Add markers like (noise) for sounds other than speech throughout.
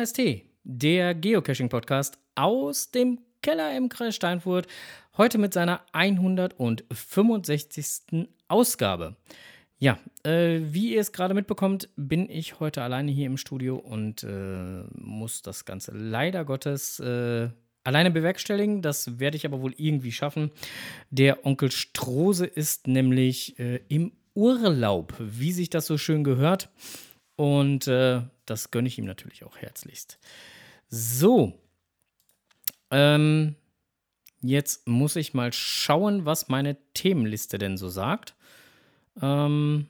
KST, der Geocaching-Podcast aus dem Keller im Kreis Steinfurt, heute mit seiner 165. Ausgabe. Ja, äh, wie ihr es gerade mitbekommt, bin ich heute alleine hier im Studio und äh, muss das Ganze leider Gottes äh, alleine bewerkstelligen. Das werde ich aber wohl irgendwie schaffen. Der Onkel Strose ist nämlich äh, im Urlaub, wie sich das so schön gehört. Und äh, das gönne ich ihm natürlich auch herzlichst. So. Ähm, jetzt muss ich mal schauen, was meine Themenliste denn so sagt. Ähm,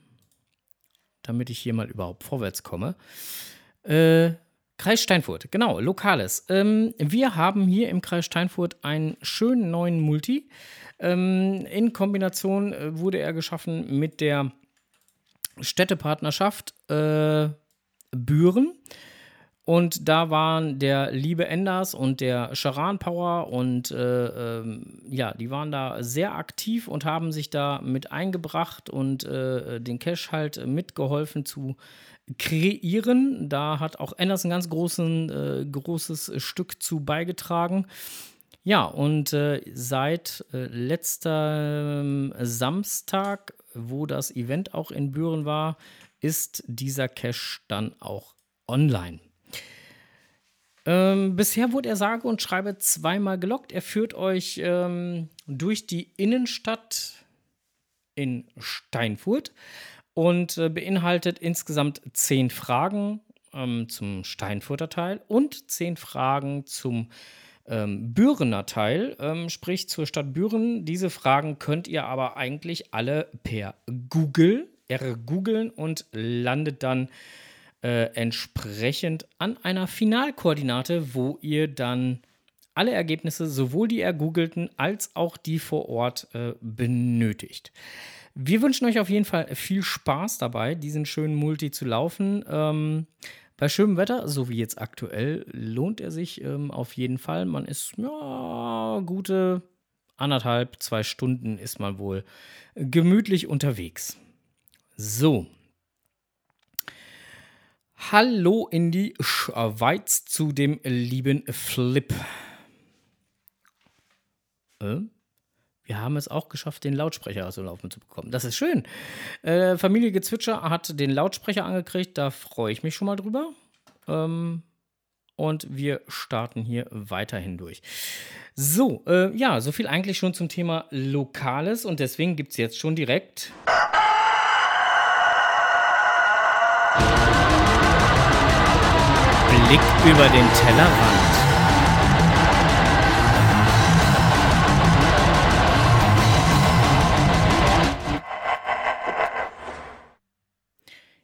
damit ich hier mal überhaupt vorwärts komme. Äh, Kreis Steinfurt, genau, Lokales. Ähm, wir haben hier im Kreis Steinfurt einen schönen neuen Multi. Ähm, in Kombination äh, wurde er geschaffen mit der Städtepartnerschaft äh, Büren. Und da waren der liebe Enders und der Charan Power und äh, ähm, ja, die waren da sehr aktiv und haben sich da mit eingebracht und äh, den Cash halt mitgeholfen zu kreieren. Da hat auch Enders ein ganz großen, äh, großes Stück zu beigetragen. Ja, und äh, seit äh, letzter Samstag, wo das Event auch in Büren war, ist dieser Cache dann auch online. Ähm, bisher wurde er sage und schreibe zweimal gelockt. Er führt euch ähm, durch die Innenstadt in Steinfurt und äh, beinhaltet insgesamt zehn Fragen ähm, zum Steinfurter Teil und zehn Fragen zum ähm, Bürener Teil, ähm, sprich zur Stadt Büren. Diese Fragen könnt ihr aber eigentlich alle per Google ergoogeln und landet dann äh, entsprechend an einer Finalkoordinate, wo ihr dann alle Ergebnisse, sowohl die ergoogelten als auch die vor Ort, äh, benötigt. Wir wünschen euch auf jeden Fall viel Spaß dabei, diesen schönen Multi zu laufen. Ähm, bei schönem Wetter, so wie jetzt aktuell, lohnt er sich ähm, auf jeden Fall. Man ist ja gute anderthalb, zwei Stunden ist man wohl gemütlich unterwegs. So, Hallo in die Schweiz zu dem lieben Flip. Äh? Wir haben es auch geschafft, den Lautsprecher aus dem Laufen zu bekommen. Das ist schön. Äh, Familie Gezwitscher hat den Lautsprecher angekriegt. Da freue ich mich schon mal drüber. Ähm, und wir starten hier weiterhin durch. So, äh, ja, so viel eigentlich schon zum Thema Lokales. Und deswegen gibt es jetzt schon direkt. Blick über den Tellerrand.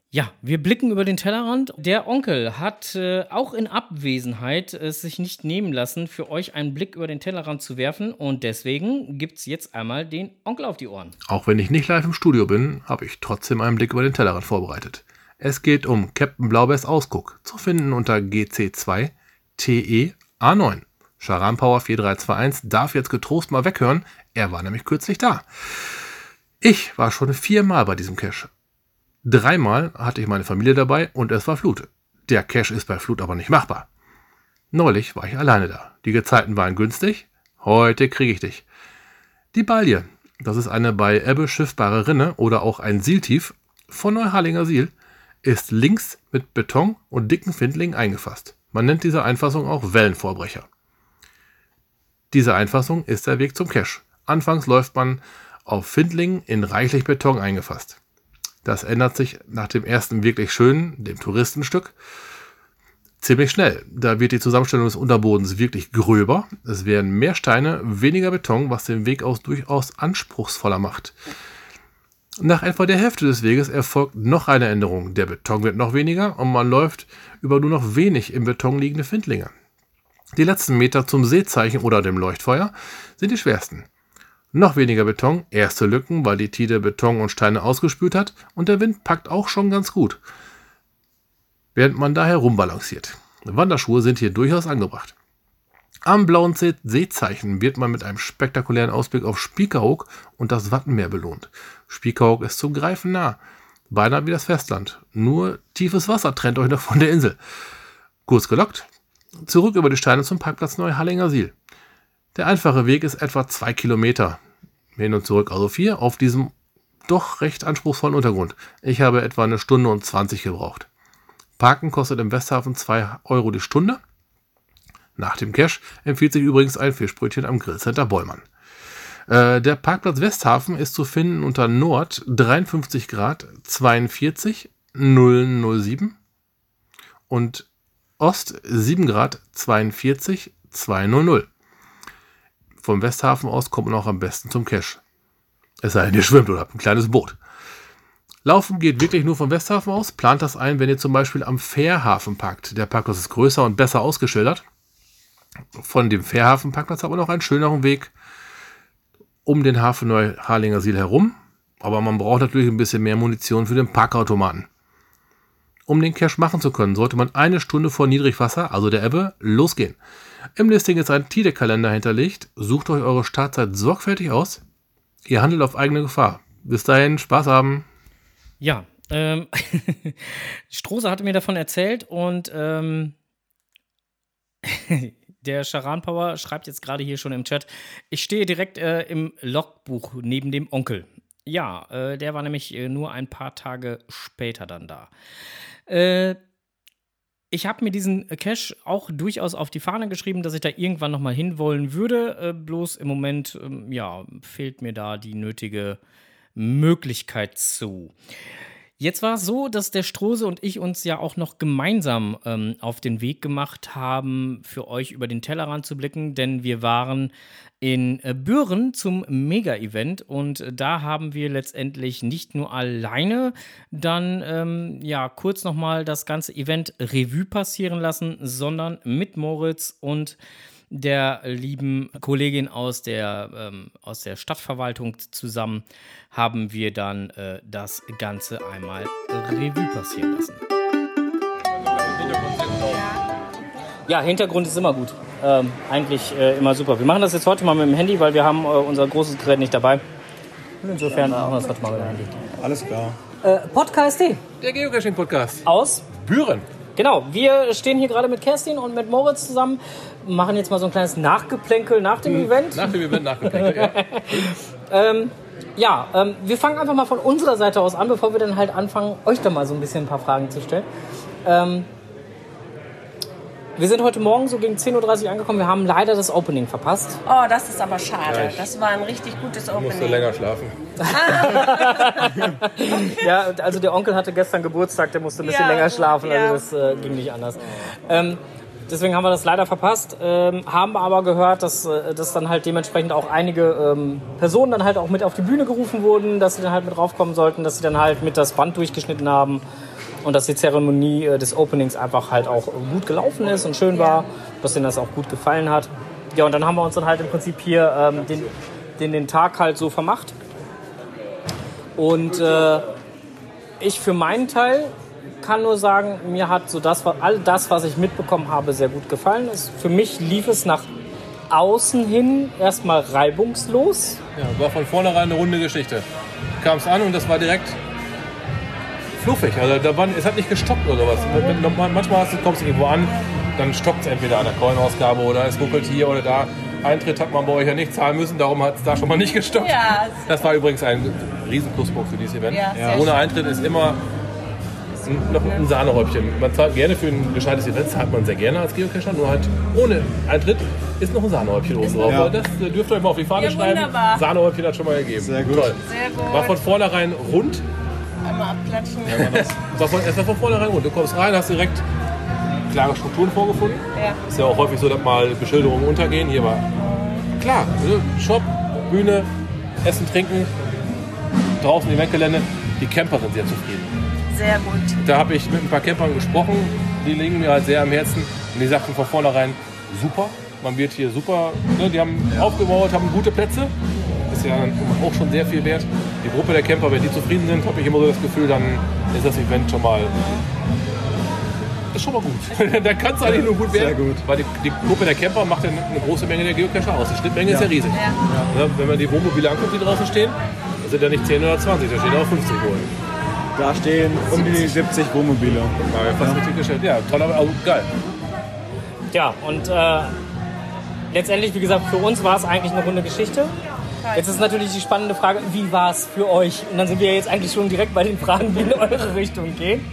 Ja, wir blicken über den Tellerrand. Der Onkel hat äh, auch in Abwesenheit es sich nicht nehmen lassen, für euch einen Blick über den Tellerrand zu werfen. Und deswegen gibt es jetzt einmal den Onkel auf die Ohren. Auch wenn ich nicht live im Studio bin, habe ich trotzdem einen Blick über den Tellerrand vorbereitet. Es geht um Captain Blaubeers Ausguck, zu finden unter GC2 TE A9. Charan Power 4321 darf jetzt getrost mal weghören, er war nämlich kürzlich da. Ich war schon viermal bei diesem Cache. Dreimal hatte ich meine Familie dabei und es war Flut. Der Cache ist bei Flut aber nicht machbar. Neulich war ich alleine da. Die Gezeiten waren günstig. Heute kriege ich dich. Die Balje, das ist eine bei Ebbe schiffbare Rinne oder auch ein Sieltief von Neuharlinger Siel, ist links mit Beton und dicken Findlingen eingefasst. Man nennt diese Einfassung auch Wellenvorbrecher. Diese Einfassung ist der Weg zum Cache. Anfangs läuft man auf Findlingen in reichlich Beton eingefasst. Das ändert sich nach dem ersten wirklich schönen, dem Touristenstück, ziemlich schnell. Da wird die Zusammenstellung des Unterbodens wirklich gröber. Es werden mehr Steine, weniger Beton, was den Weg aus durchaus anspruchsvoller macht. Nach etwa der Hälfte des Weges erfolgt noch eine Änderung. Der Beton wird noch weniger und man läuft über nur noch wenig im Beton liegende Findlinge. Die letzten Meter zum Seezeichen oder dem Leuchtfeuer sind die schwersten. Noch weniger Beton, erste Lücken, weil die Tide Beton und Steine ausgespült hat und der Wind packt auch schon ganz gut, während man da herumbalanciert. Wanderschuhe sind hier durchaus angebracht. Am blauen Seezeichen wird man mit einem spektakulären Ausblick auf Spiekerhoek und das Wattenmeer belohnt. Spiekerhoek ist zum Greifen nah, beinahe wie das Festland. Nur tiefes Wasser trennt euch noch von der Insel. Kurz gelockt, zurück über die Steine zum Parkplatz Neuhallinger Siel. Der einfache Weg ist etwa zwei Kilometer hin und zurück, also vier, auf diesem doch recht anspruchsvollen Untergrund. Ich habe etwa eine Stunde und 20 gebraucht. Parken kostet im Westhafen 2 Euro die Stunde. Nach dem Cash empfiehlt sich übrigens ein Fischbrötchen am Grillcenter Bollmann. Äh, der Parkplatz Westhafen ist zu finden unter Nord 53 Grad 42 007 und Ost 7 Grad 42 200. Vom Westhafen aus kommt man auch am besten zum Cache. Es sei denn, ihr schwimmt oder habt ein kleines Boot. Laufen geht wirklich nur vom Westhafen aus. Plant das ein, wenn ihr zum Beispiel am Fährhafen parkt. Der Parkplatz ist größer und besser ausgeschildert. Von dem Fährhafen-Parkplatz aber noch einen schöneren Weg um den Hafen Neuharlinger Siel herum. Aber man braucht natürlich ein bisschen mehr Munition für den Parkautomaten. Um den Cache machen zu können, sollte man eine Stunde vor Niedrigwasser, also der Ebbe, losgehen. Im Listing ist ein Tide-Kalender hinterlegt. Sucht euch eure Startzeit sorgfältig aus. Ihr handelt auf eigene Gefahr. Bis dahin, Spaß haben. Ja, ähm, (laughs) Strose hatte mir davon erzählt und ähm, (laughs) der Charan Power schreibt jetzt gerade hier schon im Chat, ich stehe direkt äh, im Logbuch neben dem Onkel. Ja, äh, der war nämlich äh, nur ein paar Tage später dann da. Äh, ich habe mir diesen Cache auch durchaus auf die Fahne geschrieben, dass ich da irgendwann noch mal hinwollen würde. Äh, bloß im Moment, ähm, ja, fehlt mir da die nötige Möglichkeit zu. Jetzt war es so, dass der Strose und ich uns ja auch noch gemeinsam ähm, auf den Weg gemacht haben, für euch über den Tellerrand zu blicken, denn wir waren in äh, Büren zum Mega-Event und da haben wir letztendlich nicht nur alleine dann ähm, ja kurz nochmal das ganze Event Revue passieren lassen, sondern mit Moritz und der lieben Kollegin aus der, ähm, aus der Stadtverwaltung zusammen haben wir dann äh, das Ganze einmal Revue passieren lassen. Ja, Hintergrund ist immer gut. Ähm, eigentlich äh, immer super. Wir machen das jetzt heute mal mit dem Handy, weil wir haben äh, unser großes Gerät nicht dabei. Und insofern machen wir das heute mal mit dem Handy. Alles klar. Äh, Podcast Der Geocaching-Podcast. aus Büren. Genau, wir stehen hier gerade mit Kerstin und mit Moritz zusammen, machen jetzt mal so ein kleines Nachgeplänkel nach dem Event. Nach dem Event nachgeprägt. ja. (laughs) Ähm, ja, ähm, wir fangen einfach mal von unserer Seite aus an, bevor wir dann halt anfangen, euch da mal so ein bisschen ein paar Fragen zu stellen. Ähm, wir sind heute Morgen so gegen 10.30 Uhr angekommen. Wir haben leider das Opening verpasst. Oh, das ist aber schade. Ja, ich das war ein richtig gutes Musste Opening. länger schlafen. (laughs) (laughs) Ja, also der Onkel hatte gestern Geburtstag, der musste ein bisschen Ja, länger schlafen, ja. also das äh, ging nicht anders. Ähm, deswegen haben wir das leider verpasst, ähm, haben aber gehört, dass, äh, dass dann halt dementsprechend auch einige ähm, Personen dann halt auch mit auf die Bühne gerufen wurden, dass sie dann halt mit raufkommen sollten, dass sie dann halt mit das Band durchgeschnitten haben und dass die Zeremonie äh, des Openings einfach halt auch gut gelaufen ist und schön war, dass denen das auch gut gefallen hat. Ja, und dann haben wir uns dann halt im Prinzip hier ähm, den, den, den Tag halt so vermacht. Und äh, ich für meinen Teil kann nur sagen, mir hat so das, all das, was ich mitbekommen habe, sehr gut gefallen. Es, für mich lief es nach außen hin erstmal reibungslos. Ja, war von vornherein eine runde Geschichte. Kam es an und das war direkt fluffig. Also da waren, es hat nicht gestockt oder sowas. Manchmal hast du, kommst du irgendwo an, dann stockt es entweder an der Coin-Ausgabe oder es ruckelt hier oder da. Eintritt hat man bei euch ja nicht zahlen müssen, darum hat es da schon mal nicht gestockt. Ja, Das war übrigens ein riesen Pluspunkt für dieses Event. Ja, sehr Ohne. Eintritt ist immer ein- noch ein Sahnehäubchen. Man zahlt gerne für ein gescheites Event, zahlt man sehr gerne als Geocacher, nur halt ohne Eintritt ist noch ein Sahnehäubchen oben drauf. Ja. Aber Das äh, dürft ihr euch mal auf die Fahne Ja, schreiben. wunderbar. Sahnehäubchen hat schon mal gegeben. Sehr gut. Toll. sehr gut. War von vornherein rund. Einmal abklatschen. War von, es war von vornherein rund. Du kommst rein, hast direkt klare Strukturen vorgefunden. Ja. Ist ja auch häufig so, dass mal Beschilderungen untergehen. Hier war klar, ne? Shop, Bühne, Essen, Trinken, draußen Eventgelände. Die Camper sind sehr zufrieden. Sehr gut. Da habe ich mit ein paar Campern gesprochen, die liegen mir halt sehr am Herzen. Und die sagten von vornherein, super, man wird hier super, ne, die haben aufgebaut, haben gute Plätze. Ja auch schon sehr viel wert. Die Gruppe der Camper, wenn die zufrieden sind, habe ich immer so das Gefühl, dann ist das Event schon mal, ist schon mal gut. (laughs) da kann es eigentlich nur gut werden. Sehr gut. Weil die, die Gruppe der Camper macht ja eine, große Menge der Geocacher aus. Die Schnittmenge ist ja riesig. Ja. Ne, wenn man die Wohnmobile anguckt, die draußen stehen, das sind ja nicht 10 oder 20, da stehen auch 50 wohl. Da stehen um die 70 Wohnmobile. Ja fast richtig gestellt. Ja, toll, aber also geil. Ja, und äh, letztendlich, wie gesagt, für uns war es eigentlich eine runde Geschichte. Jetzt ist natürlich die spannende Frage, wie war es für euch? Und dann sind wir jetzt eigentlich schon direkt bei den Fragen, die in eure Richtung gehen.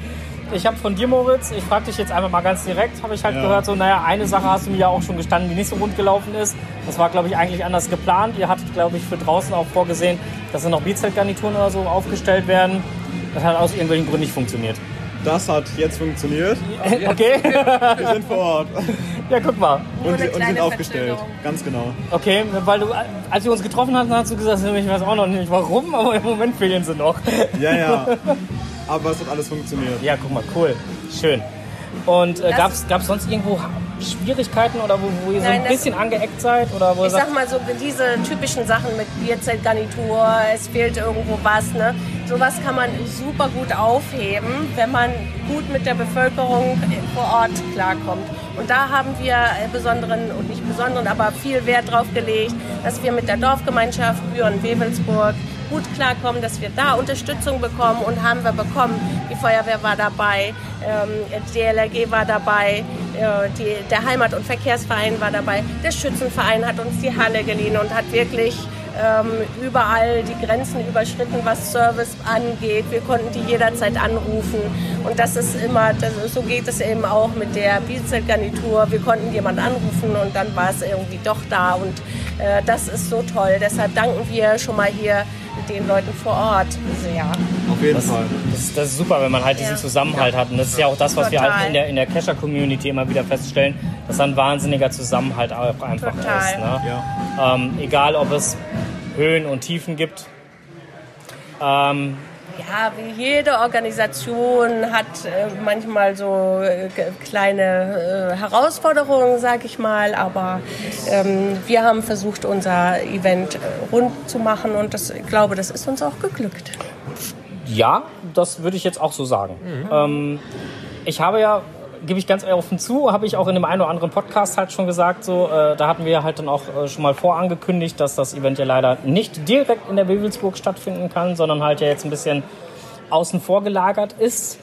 Ich habe von dir, Moritz, ich frage dich jetzt einfach mal ganz direkt, habe ich halt Ja. gehört, so, naja, eine Sache hast du mir ja auch schon gestanden, die nicht so rund gelaufen ist. Das war, glaube ich, eigentlich anders geplant. Ihr hattet, glaube ich, für draußen auch vorgesehen, dass da noch Beatset-Garnituren oder so aufgestellt werden. Das hat aus irgendwelchen Gründen nicht funktioniert. Das hat jetzt funktioniert. (laughs) Okay? Wir sind vor Ort ja, guck mal. und, und sind aufgestellt. Ganz genau. Okay, weil du, als wir uns getroffen hatten, hast du gesagt, ich weiß auch noch nicht warum, aber im Moment fehlen sie noch. Ja, ja. (laughs) Aber es hat alles funktioniert. Ja, guck mal, cool. Schön. Und äh, gab es gab's sonst irgendwo Schwierigkeiten oder wo, wo ihr so Nein, ein das- bisschen angeeckt seid? Oder wo Ich sag mal so, diese typischen Sachen mit Bierzeltgarnitur, es fehlt irgendwo was, ne? Sowas kann man super gut aufheben, wenn man gut mit der Bevölkerung vor Ort klarkommt. Und da haben wir besonderen, und nicht besonderen, aber viel Wert drauf gelegt, dass wir mit der Dorfgemeinschaft Büren-Wewelsburg gut klarkommen, dass wir da Unterstützung bekommen und haben wir bekommen. Die Feuerwehr war dabei, ähm, DLRG war dabei, äh, die, der Heimat- und Verkehrsverein war dabei, der Schützenverein hat uns die Halle geliehen und hat wirklich ähm, überall die Grenzen überschritten, was Service angeht. Wir konnten die jederzeit anrufen und das ist immer, das, so geht es eben auch mit der Bielzeit-Garnitur. Wir konnten jemanden anrufen und dann war es irgendwie doch da und äh, das ist so toll. Deshalb danken wir schon mal hier den Leuten vor Ort sehr. Auf jeden Fall. das, das ist super, wenn man halt diesen Ja. Zusammenhalt hat. Und das ist ja auch das, was wir Total. halt in der, in der Cacher-Community immer wieder feststellen, dass da ein wahnsinniger Zusammenhalt auch einfach Total. ist. Ne? Ja. Ähm, egal, ob es Höhen und Tiefen gibt. Ähm, Ja, wie jede Organisation hat äh, manchmal so äh, kleine äh, Herausforderungen, sag ich mal, aber ähm, wir haben versucht, unser Event äh, rund zu machen und das, ich glaube, das ist uns auch geglückt. Ja, das würde ich jetzt auch so sagen. Ähm, ich habe ja, gebe ich ganz offen zu, habe ich auch in dem einen oder anderen Podcast halt schon gesagt, so, äh, da hatten wir halt dann auch äh, schon mal vorangekündigt, dass das Event ja leider nicht direkt in der Wewelsburg stattfinden kann, sondern halt ja jetzt ein bisschen außen vor gelagert ist.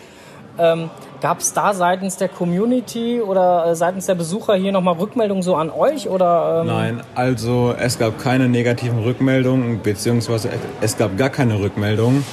Ähm, Gab es da seitens der Community oder äh, seitens der Besucher hier nochmal Rückmeldungen so an euch? Oder, ähm, Nein, also es gab keine negativen Rückmeldungen, beziehungsweise es gab gar keine Rückmeldungen.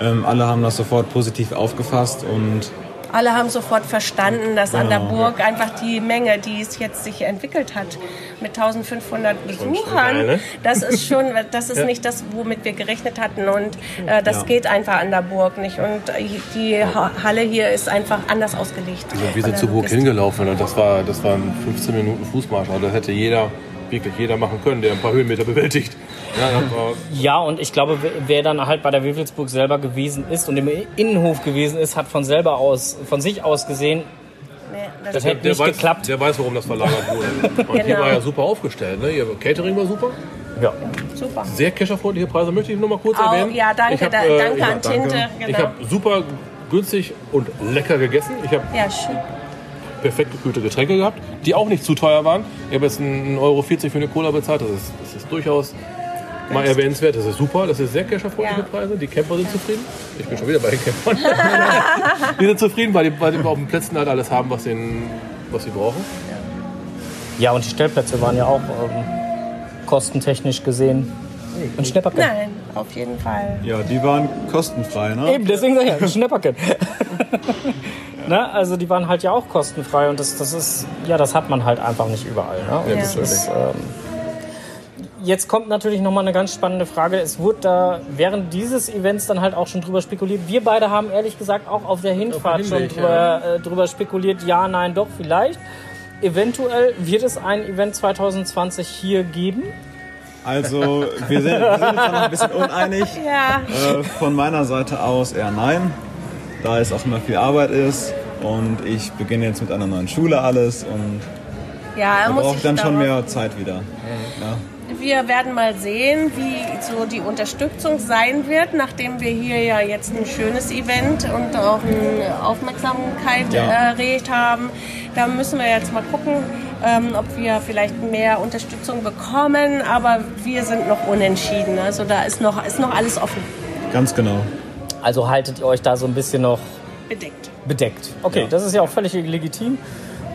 Ähm, alle haben das sofort positiv aufgefasst und Alle haben sofort verstanden, dass an der Genau. Burg einfach die Menge, die es jetzt sich entwickelt hat, mit 1500 Besuchern, ne? das ist schon, (laughs) das ist nicht das, womit wir gerechnet hatten und äh, das Ja. geht einfach an der Burg nicht und äh, die Ha- Halle hier ist einfach anders ausgelegt. Wir Von sind zur Burg hingelaufen und das, war, das waren 15 Minuten Fußmarsch. Also das hätte jeder, wirklich jeder machen können, der ein paar Höhenmeter bewältigt. Ja, Ja, und ich glaube, wer- dann halt bei der Wewelsburg selber gewesen ist und im Innenhof gewesen ist, hat von selber aus, von sich aus gesehen, Nee, das das hätte nicht weiß, geklappt. der weiß, warum das verlagert wurde. (laughs) Und hier Genau. war ja super aufgestellt. Ne? Ihr Catering war super. Ja. super. Sehr kescherfreundliche Preise, möchte ich nur mal kurz Auch, erwähnen. ja, danke, Ich hab, da, äh, danke ich an Tinte. Ich Genau. habe super günstig und lecker gegessen. Ich habe Ja, schön. Perfekt gekühlte Getränke gehabt, die auch nicht zu teuer waren. Ich habe jetzt 1,40 Euro für eine Cola bezahlt. Das ist, das ist durchaus mal erwähnenswert. Das ist super. Das ist sehr kescherfreundliche Ja. Preise. Die Camper sind zufrieden. Ich bin schon wieder bei den Campern. (laughs) die sind zufrieden, weil die, weil die auf den Plätzen halt alles haben, was, den, was sie brauchen. ja, und die Stellplätze waren ja auch ähm, kostentechnisch gesehen ein Schnäpperken. Nein, auf jeden Fall. ja, die waren kostenfrei. Ne? Eben, deswegen sag ich ja, ein (laughs) Schnäpperken. Ne? Also die waren halt ja auch kostenfrei und das, das ist, ja, das hat man halt einfach nicht überall. Ne? Ja, das ist, ähm, Jetzt kommt natürlich nochmal eine ganz spannende Frage. Es wurde da während dieses Events dann halt auch schon drüber spekuliert. Wir beide haben ehrlich gesagt auch auf der Hinfahrt schon Hinweg, drüber, äh, drüber spekuliert. Ja, nein, doch, vielleicht. Eventuell wird es ein Event 2020 hier geben. Also wir sind, wir sind uns noch ein bisschen (laughs) uneinig. Ja, Äh, von meiner Seite aus eher nein, da es auch immer viel Arbeit ist und ich beginne jetzt mit einer neuen Schule alles und ja, er da brauche ich dann schon mehr Zeit wieder. Ja. Wir werden mal sehen, wie so die Unterstützung sein wird, nachdem wir hier ja jetzt ein schönes Event und auch eine Aufmerksamkeit Ja. erregt haben. Da müssen wir jetzt mal gucken, ähm, ob wir vielleicht mehr Unterstützung bekommen, aber wir sind noch unentschieden. Also da ist noch, ist noch alles offen, Ganz genau. Also haltet ihr euch da so ein bisschen noch bedeckt. bedeckt. Okay, Ja. das ist ja auch völlig legitim.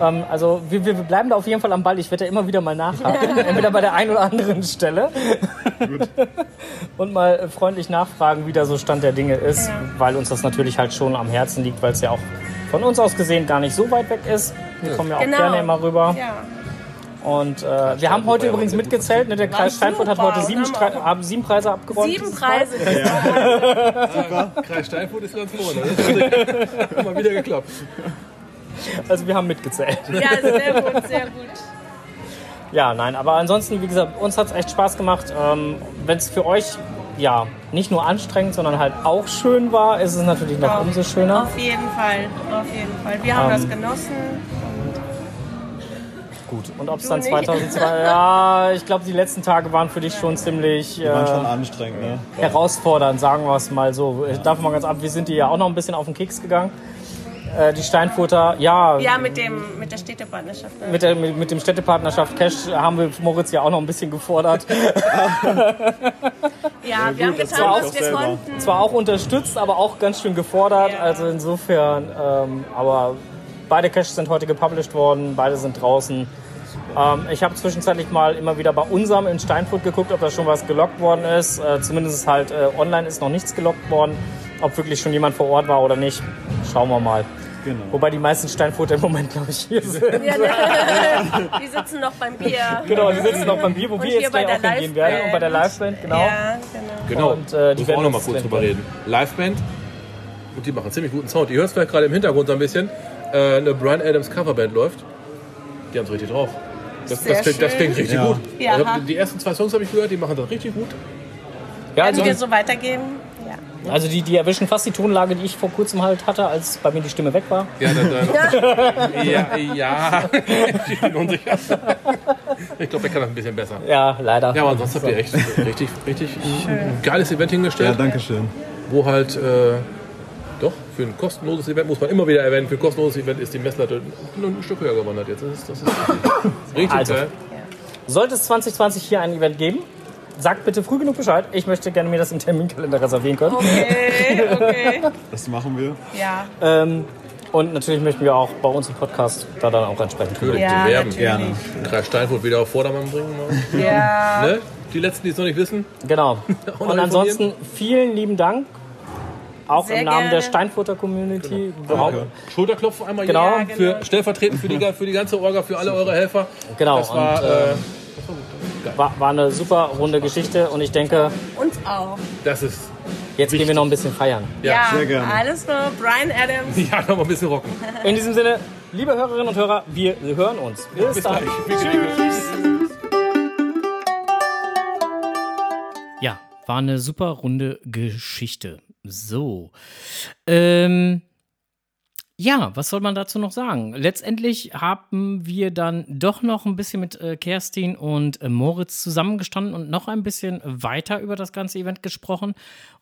Ähm, also wir, wir bleiben da auf jeden Fall am Ball. Ich werde ja immer wieder mal nachhaken, entweder bei der einen oder anderen Stelle. (laughs) Und mal freundlich nachfragen, wie da so Stand der Dinge ist, Ja. weil uns das natürlich halt schon am Herzen liegt, weil es ja auch von uns aus gesehen gar nicht so weit weg ist. Wir kommen ja auch Genau. gerne immer rüber. Ja. Und äh, wir haben heute übrigens ja mitgezählt. Ne? Der Kreis Steinfurt hat super. heute sieben, Stre haben sieben Preise abgeräumt. Sieben dieses Mal. Preise. (laughs) Kreis Steinfurt ist ganz vorne. Das hat mal wieder geklappt. Also wir haben mitgezählt. Ja, sehr gut, sehr gut. Ja, nein, aber ansonsten, wie gesagt, uns hat es echt Spaß gemacht. Ähm, Wenn es für euch ja nicht nur anstrengend, sondern halt auch schön war, ist es natürlich noch Auf- umso schöner. Auf jeden Fall, auf jeden Fall. Wir haben Ähm, das genossen. Gut. Und ob es dann nicht. 2002, (laughs) ja, ich glaube, die letzten Tage waren für dich schon ziemlich Die waren schon äh, anstrengend, ne? herausfordernd, sagen wir es mal so. Ich darf mal ganz ab, wir sind dir ja auch noch ein bisschen auf den Keks gegangen. Äh, die Steinfurter, ja, Ja, mit, dem, mit der Städtepartnerschaft. Ne? mit, der, mit, mit dem Städtepartnerschaft Cash haben wir Moritz ja auch noch ein bisschen gefordert. (laughs) ja, wir haben das getan, was auch wir konnten. Zwar auch unterstützt, aber auch ganz schön gefordert. Ja. Also insofern, ähm, aber beide Caches sind heute gepublished worden, beide sind draußen. Ähm, ich habe zwischenzeitlich mal immer wieder bei unserem in Steinfurt geguckt, ob da schon was gelockt worden ist. Äh, zumindest halt äh, online ist noch nichts gelockt worden. Ob wirklich schon jemand vor Ort war oder nicht, schauen wir mal. Genau. Wobei die meisten Steinfurter im Moment, glaube ich, hier sind. Ja, ne? Die sitzen noch beim Bier. Genau, die sitzen noch beim Bier, wo Und wir jetzt bei gleich auch der hingehen werden. Und bei der Liveband, genau. Ja, genau. Genau, Und, äh, die werden auch noch mal kurz drüber reden. Liveband, und die machen ziemlich guten Sound. Ihr hört es vielleicht gerade im Hintergrund so ein bisschen. Äh, eine Brian Adams Coverband läuft. Die haben es richtig drauf. Das, Sehr das, klingt, das schön. klingt richtig Ja. gut. Ja. Hab, die ersten zwei Songs habe ich gehört, die machen das richtig gut. Ja, also, Werden wir so weitergeben? Ja. also die, die erwischen fast die Tonlage, die ich vor kurzem halt hatte, als bei mir die Stimme weg war. Ja, dann, dann, ja, ja. ich bin unsicher. Ich glaube, der kann das ein bisschen besser. Ja, leider. Ja, aber ansonsten habt ihr echt richtig, richtig ein geiles Event Ja, hingestellt, danke schön. wo halt äh, für ein kostenloses Event muss man immer wieder erwähnen, für ein kostenloses Event ist die Messlatte nur ein Stück höher gewandert. Jetzt das ist das ist richtig, (laughs) Also. geil. Sollte es 2020 hier ein Event geben, sagt bitte früh genug Bescheid. Ich möchte gerne mir das im Terminkalender reservieren können. Okay, okay. Das machen wir. Ja, Ähm, und natürlich möchten wir auch bei uns im Podcast da dann auch entsprechend. Natürlich, ja die werben. natürlich. Gerne. Kreis Steinfurt wieder auf Vordermann bringen. Ne? Ja. Ne? Die letzten, die es noch nicht wissen. Genau. (laughs) Und ansonsten vielen lieben Dank. Auch Sehr im Namen der gerne. Steinfurter Community. Überhaupt. Schulterklopfen einmal Genau. hier Ja, genau. für stellvertretend für die, für die ganze Orga, für alle eure Helfer. Genau. Das war, und, äh, äh, war, war eine super runde Geschichte und ich denke, Uns auch. das ist jetzt gehen wir noch ein bisschen feiern. Ja, sehr gerne. alles nur Brian Adams. (laughs) ja noch mal ein bisschen rocken. In diesem Sinne, liebe Hörerinnen und Hörer, wir hören uns. Bis, Bis dann. gleich. Tschüss. Ja, war eine super runde Geschichte. So. Ähm, ja, was soll man dazu noch sagen? Letztendlich haben wir dann doch noch ein bisschen mit äh, Kerstin und äh, Moritz zusammengestanden und noch ein bisschen weiter über das ganze Event gesprochen.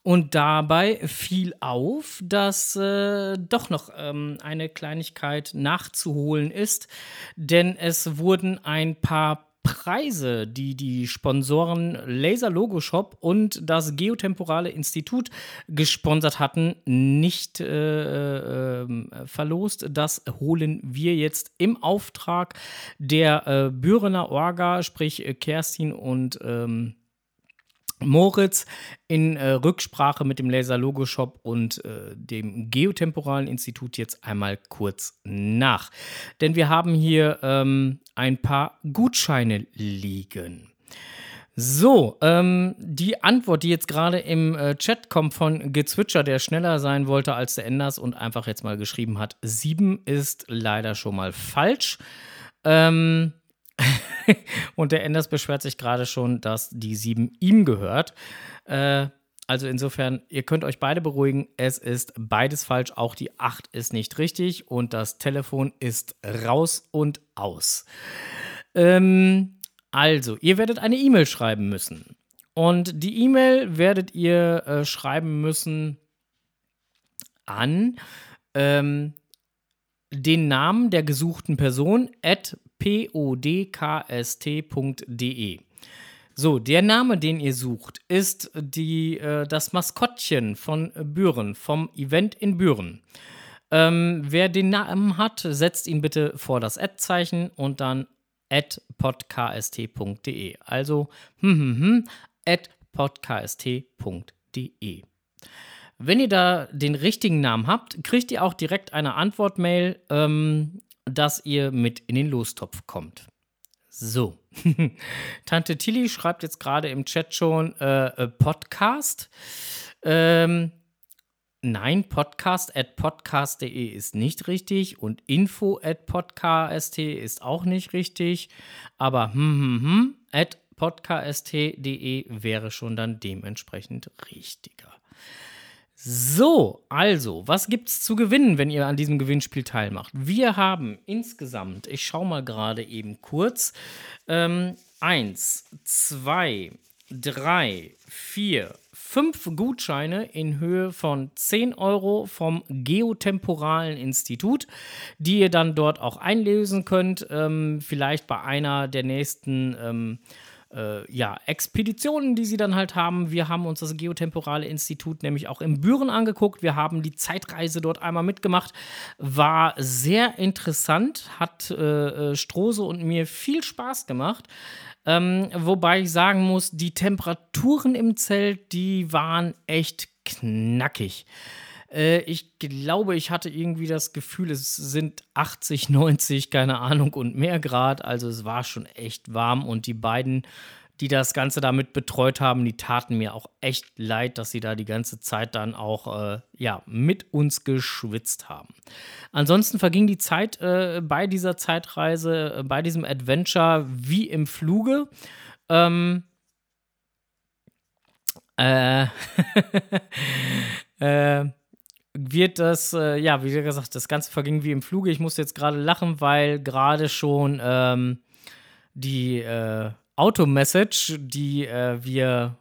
Und dabei fiel auf, dass äh, doch noch ähm, eine Kleinigkeit nachzuholen ist, denn es wurden ein paar Preise, die die Sponsoren Laser Logo Shop und das Geotemporale Institut gesponsert hatten, nicht äh, ähm, verlost. Das holen wir jetzt im Auftrag der äh, Bürener Orga, sprich äh, Kerstin und ähm, Moritz in äh, Rücksprache mit dem Laser Logo Shop und äh, dem Geotemporalen Institut jetzt einmal kurz nach. Denn wir haben hier ähm, ein paar Gutscheine liegen. So, ähm, die Antwort, die jetzt gerade im äh, Chat kommt von Gezwitscher, der schneller sein wollte als der Enders und einfach jetzt mal geschrieben hat, 7 ist leider schon mal falsch. Ähm, und der Enders beschwert sich gerade schon, dass die 7 ihm gehört. Äh, also insofern, ihr könnt euch beide beruhigen. Es ist beides falsch. Auch die 8 ist nicht richtig und das Telefon ist raus und aus. Ähm, also, ihr werdet eine E-Mail schreiben müssen. Und die E-Mail werdet ihr äh, schreiben müssen an ähm, den Namen der gesuchten Person at podkst.de. So, der Name, den ihr sucht, ist die, äh, das Maskottchen von Büren, vom Event in Büren. Ähm, wer den Namen hat, setzt ihn bitte vor das Ad-Zeichen und dann podkst.de. Also hm, hm, hm, podkst.de. Wenn ihr da den richtigen Namen habt, kriegt ihr auch direkt eine Antwortmail, ähm, dass ihr mit in den Lostopf kommt. So. (laughs) Tante Tilly schreibt jetzt gerade im Chat schon äh, äh, Podcast. Ähm, nein, podcast at podcast.de ist nicht richtig und info at podcast ist auch nicht richtig. Aber hm, hm, hm, at podcast.de wäre schon dann dementsprechend richtiger. So, also, was gibt's zu gewinnen, wenn ihr an diesem Gewinnspiel teilmacht? Wir haben insgesamt, ich schaue mal gerade eben kurz, ähm, eins, zwei, drei, vier, fünf Gutscheine in Höhe von 10 Euro vom Geotemporalen Institut, die ihr dann dort auch einlösen könnt, ähm, vielleicht bei einer der nächsten ähm, äh, ja, Expeditionen, die sie dann halt haben. Wir haben uns das Geotemporale Institut nämlich auch in Büren angeguckt. Wir haben die Zeitreise dort einmal mitgemacht. War sehr interessant, hat äh, äh Strose und mir viel Spaß gemacht. Ähm, wobei ich sagen muss, die Temperaturen im Zelt, die waren echt knackig. Äh, ich glaube, ich hatte irgendwie das Gefühl, es sind 80, 90, keine Ahnung und mehr Grad. Also es war schon echt warm und die beiden, die das Ganze damit betreut haben, die taten mir auch echt leid, dass sie da die ganze Zeit dann auch äh, ja, mit uns geschwitzt haben. Ansonsten verging die Zeit äh, bei dieser Zeitreise, äh, bei diesem Adventure wie im Fluge. Ähm, äh, (laughs) äh, wird das, äh, ja, wie gesagt, das Ganze verging wie im Fluge. Ich muss jetzt gerade lachen, weil gerade schon ähm, die äh, Auto-Message, die äh, wir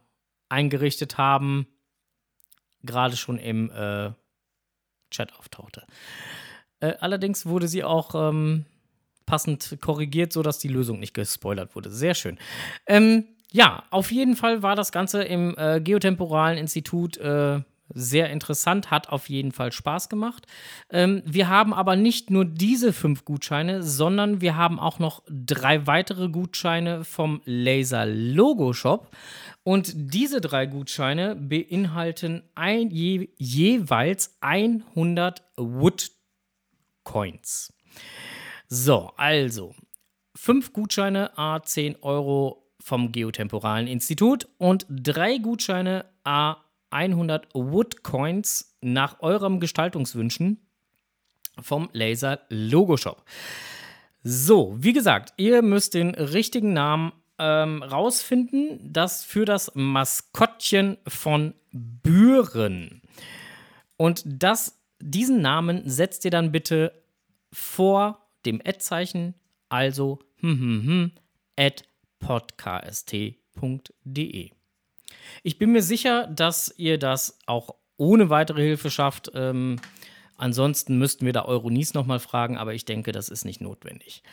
eingerichtet haben, gerade schon im äh, Chat auftauchte. Äh, allerdings wurde sie auch ähm, passend korrigiert, sodass die Lösung nicht gespoilert wurde. Sehr schön. Ähm, ja, auf jeden Fall war das Ganze im äh, Geotemporalen Institut äh, sehr interessant, hat auf jeden Fall Spaß gemacht. Ähm, wir haben aber nicht nur diese fünf Gutscheine, sondern wir haben auch noch drei weitere Gutscheine vom Laser Logo Shop. Und diese drei Gutscheine beinhalten ein, je, jeweils 100 Wood Coins. So, also fünf Gutscheine a 10 Euro vom Geotemporalen Institut und drei Gutscheine a 100 Wood Coins nach eurem Gestaltungswünschen vom Laser Logo Shop. So, wie gesagt, ihr müsst den richtigen Namen ähm, rausfinden. Das für das Maskottchen von Büren. Und das, diesen Namen setzt ihr dann bitte vor dem Ad-Zeichen, also hm, hm, hm, at podkst.de. Ich bin mir sicher, dass ihr das auch ohne weitere Hilfe schafft. Ähm, ansonsten müssten wir da Euronies nochmal fragen, aber ich denke, das ist nicht notwendig.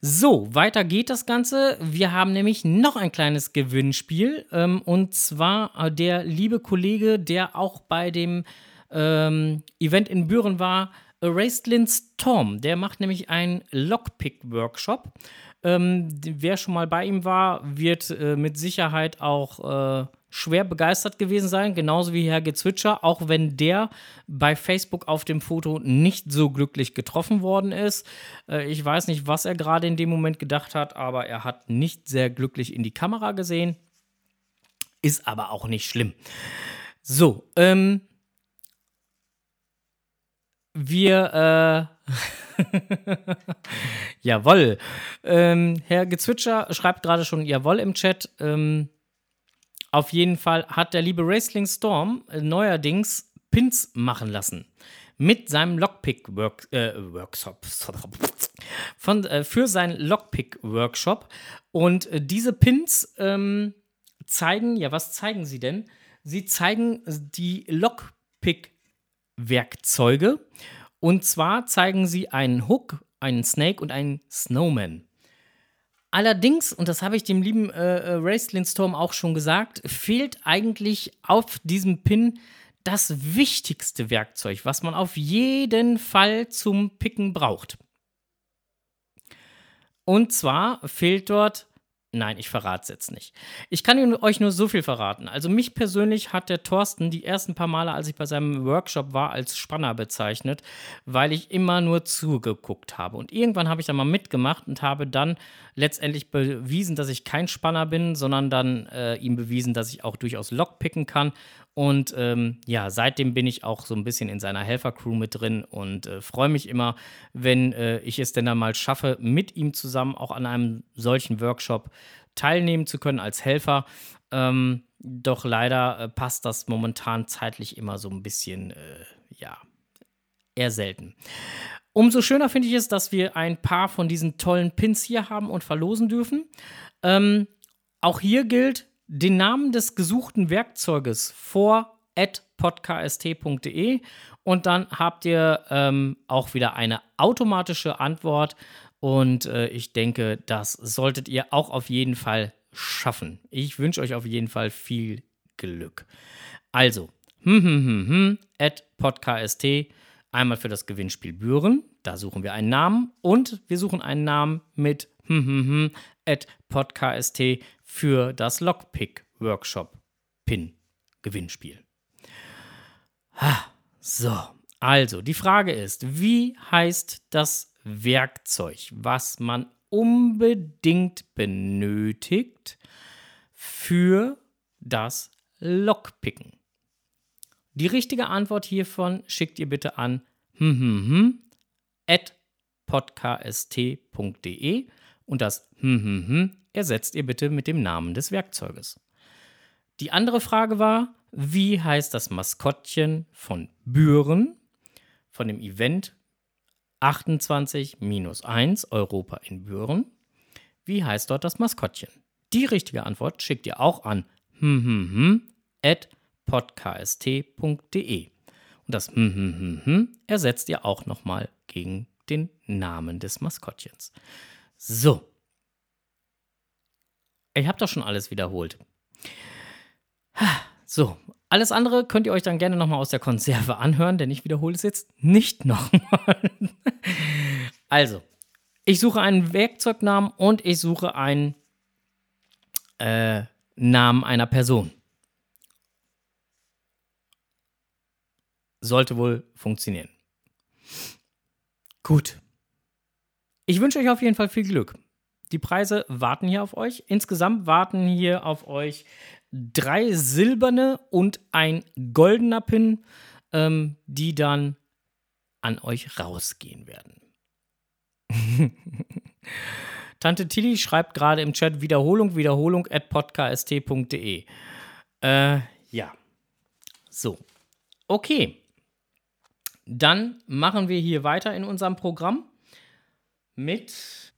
So, weiter geht das Ganze. Wir haben nämlich noch ein kleines Gewinnspiel. Ähm, und zwar äh, der liebe Kollege, der auch bei dem ähm, Event in Büren war, Erased Storm. Der macht nämlich einen Lockpick-Workshop. Ähm, wer schon mal bei ihm war, wird äh, mit Sicherheit auch äh, schwer begeistert gewesen sein, genauso wie Herr Gezwitscher, auch wenn der bei Facebook auf dem Foto nicht so glücklich getroffen worden ist. Äh, ich weiß nicht, was er gerade in dem Moment gedacht hat, aber er hat nicht sehr glücklich in die Kamera gesehen. Ist aber auch nicht schlimm. So, ähm, wir, äh, (laughs) jawoll. Ähm, Herr Gezwitscher schreibt gerade schon jawoll im Chat. Ähm, auf jeden Fall hat der liebe Wrestling Storm äh, neuerdings Pins machen lassen. Mit seinem Lockpick-Workshop. Äh, (laughs) äh, für seinen Lockpick-Workshop. Und äh, diese Pins ähm, zeigen, ja, was zeigen sie denn? Sie zeigen die Lockpick-Werkzeuge. Und zwar zeigen sie einen Hook, einen Snake und einen Snowman. Allerdings, und das habe ich dem lieben äh, äh Racelyn Storm auch schon gesagt, fehlt eigentlich auf diesem Pin das wichtigste Werkzeug, was man auf jeden Fall zum Picken braucht. Und zwar fehlt dort Nein, ich verrate es jetzt nicht. Ich kann euch nur so viel verraten. Also mich persönlich hat der Thorsten die ersten paar Male, als ich bei seinem Workshop war, als Spanner bezeichnet, weil ich immer nur zugeguckt habe. Und irgendwann habe ich dann mal mitgemacht und habe dann letztendlich bewiesen, dass ich kein Spanner bin, sondern dann äh, ihm bewiesen, dass ich auch durchaus Lockpicken kann. Und ähm, ja, seitdem bin ich auch so ein bisschen in seiner Helfercrew mit drin und äh, freue mich immer, wenn äh, ich es denn dann mal schaffe, mit ihm zusammen auch an einem solchen Workshop teilnehmen zu können als Helfer. Ähm, doch leider äh, passt das momentan zeitlich immer so ein bisschen, äh, ja, eher selten. Umso schöner finde ich es, dass wir ein paar von diesen tollen Pins hier haben und verlosen dürfen. Ähm, auch hier gilt, den Namen des gesuchten Werkzeuges vor podkst.de und dann habt ihr ähm, auch wieder eine automatische Antwort und äh, ich denke, das solltet ihr auch auf jeden Fall schaffen. Ich wünsche euch auf jeden Fall viel Glück. Also, hm, hm, hm, hm, at podkst, einmal für das Gewinnspiel Büren, da suchen wir einen Namen und wir suchen einen Namen mit hm, hm, hm, at podkst für das Lockpick Workshop Pin Gewinnspiel. So, also die Frage ist, wie heißt das Werkzeug, was man unbedingt benötigt für das Lockpicken? Die richtige Antwort hiervon schickt ihr bitte an at podkst.de und das ersetzt ihr bitte mit dem Namen des Werkzeuges. Die andere Frage war, wie heißt das Maskottchen von Büren, von dem Event 28-1 Europa in Büren? Wie heißt dort das Maskottchen? Die richtige Antwort schickt ihr auch an hm, hm, hm, at podkst.de. Und das ersetzt ihr auch nochmal gegen den Namen des Maskottchens. So, ich habe doch schon alles wiederholt. So, alles andere könnt ihr euch dann gerne nochmal aus der Konserve anhören, denn ich wiederhole es jetzt nicht nochmal. Also, ich suche einen Werkzeugnamen und ich suche einen äh, Namen einer Person. Sollte wohl funktionieren. Gut. Ich wünsche euch auf jeden Fall viel Glück. Die Preise warten hier auf euch. Insgesamt warten hier auf euch drei silberne und ein goldener Pin, ähm, die dann an euch rausgehen werden. (laughs) Tante Tilly schreibt gerade im Chat Wiederholung, Wiederholung at podcast.de. Äh, ja. So. Okay. Dann machen wir hier weiter in unserem Programm mit.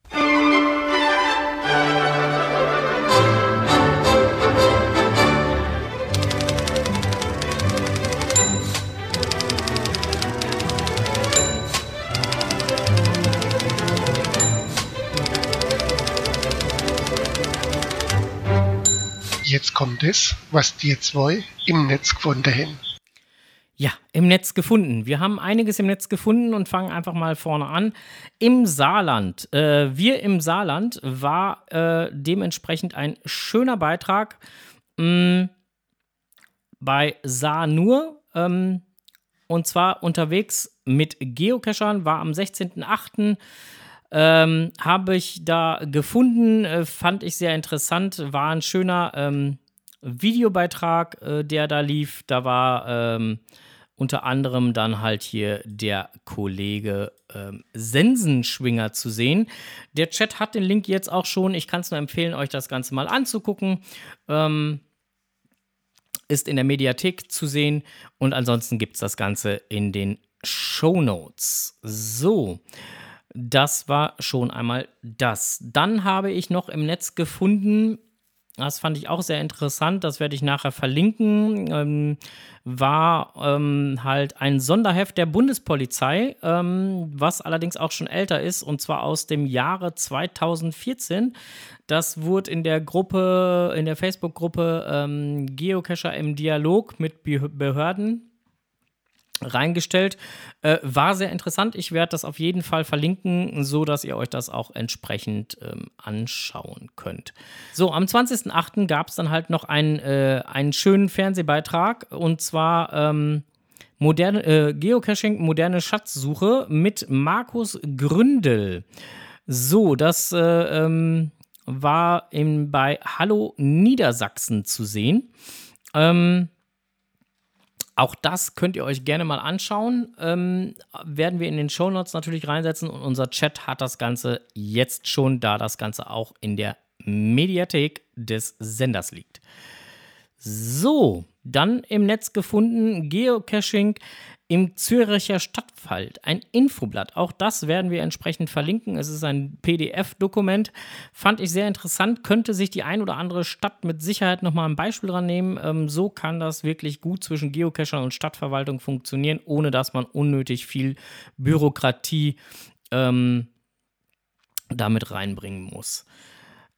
Jetzt kommt es, was die zwei im Netz gefunden haben. Ja, im Netz gefunden. Wir haben einiges im Netz gefunden und fangen einfach mal vorne an. Im Saarland. Äh, wir im Saarland war äh, dementsprechend ein schöner Beitrag mh, mm, bei Saarnur. Ähm, und zwar unterwegs mit Geocachern, war am 16.08. Ähm, habe ich da gefunden, äh, fand ich sehr interessant, war ein schöner ähm, Videobeitrag, äh, der da lief. Da war ähm, unter anderem dann halt hier der Kollege ähm, Sensenschwinger zu sehen. Der Chat hat den Link jetzt auch schon. Ich kann es nur empfehlen, euch das Ganze mal anzugucken. Ähm, ist in der Mediathek zu sehen und ansonsten gibt es das Ganze in den Show Notes. So, das war schon einmal das. Dann habe ich noch im Netz gefunden, das fand ich auch sehr interessant, das werde ich nachher verlinken, ähm, war ähm, halt ein Sonderheft der Bundespolizei, ähm, was allerdings auch schon älter ist, und zwar aus dem Jahre 2014. Das wurde in der Gruppe, in der Facebook-Gruppe ähm, Geocacher im Dialog mit Behörden reingestellt. Äh, war sehr interessant. Ich werde das auf jeden Fall verlinken, so dass ihr euch das auch entsprechend ähm, anschauen könnt. So, am 20.08. gab es dann halt noch einen, äh, einen schönen Fernsehbeitrag und zwar ähm, moderne, äh, Geocaching, moderne Schatzsuche mit Markus Gründel. So, das äh, ähm, war im, bei Hallo Niedersachsen zu sehen. Ähm, auch das könnt ihr euch gerne mal anschauen. Ähm, werden wir in den Shownotes natürlich reinsetzen und unser Chat hat das Ganze jetzt schon, da das Ganze auch in der Mediathek des Senders liegt. So, dann im Netz gefunden Geocaching im Züricher Stadtwald, ein Infoblatt. Auch das werden wir entsprechend verlinken. Es ist ein PDF-Dokument. Fand ich sehr interessant. Könnte sich die ein oder andere Stadt mit Sicherheit nochmal ein Beispiel dran nehmen. Ähm, so kann das wirklich gut zwischen Geocachern und Stadtverwaltung funktionieren, ohne dass man unnötig viel Bürokratie ähm, damit reinbringen muss.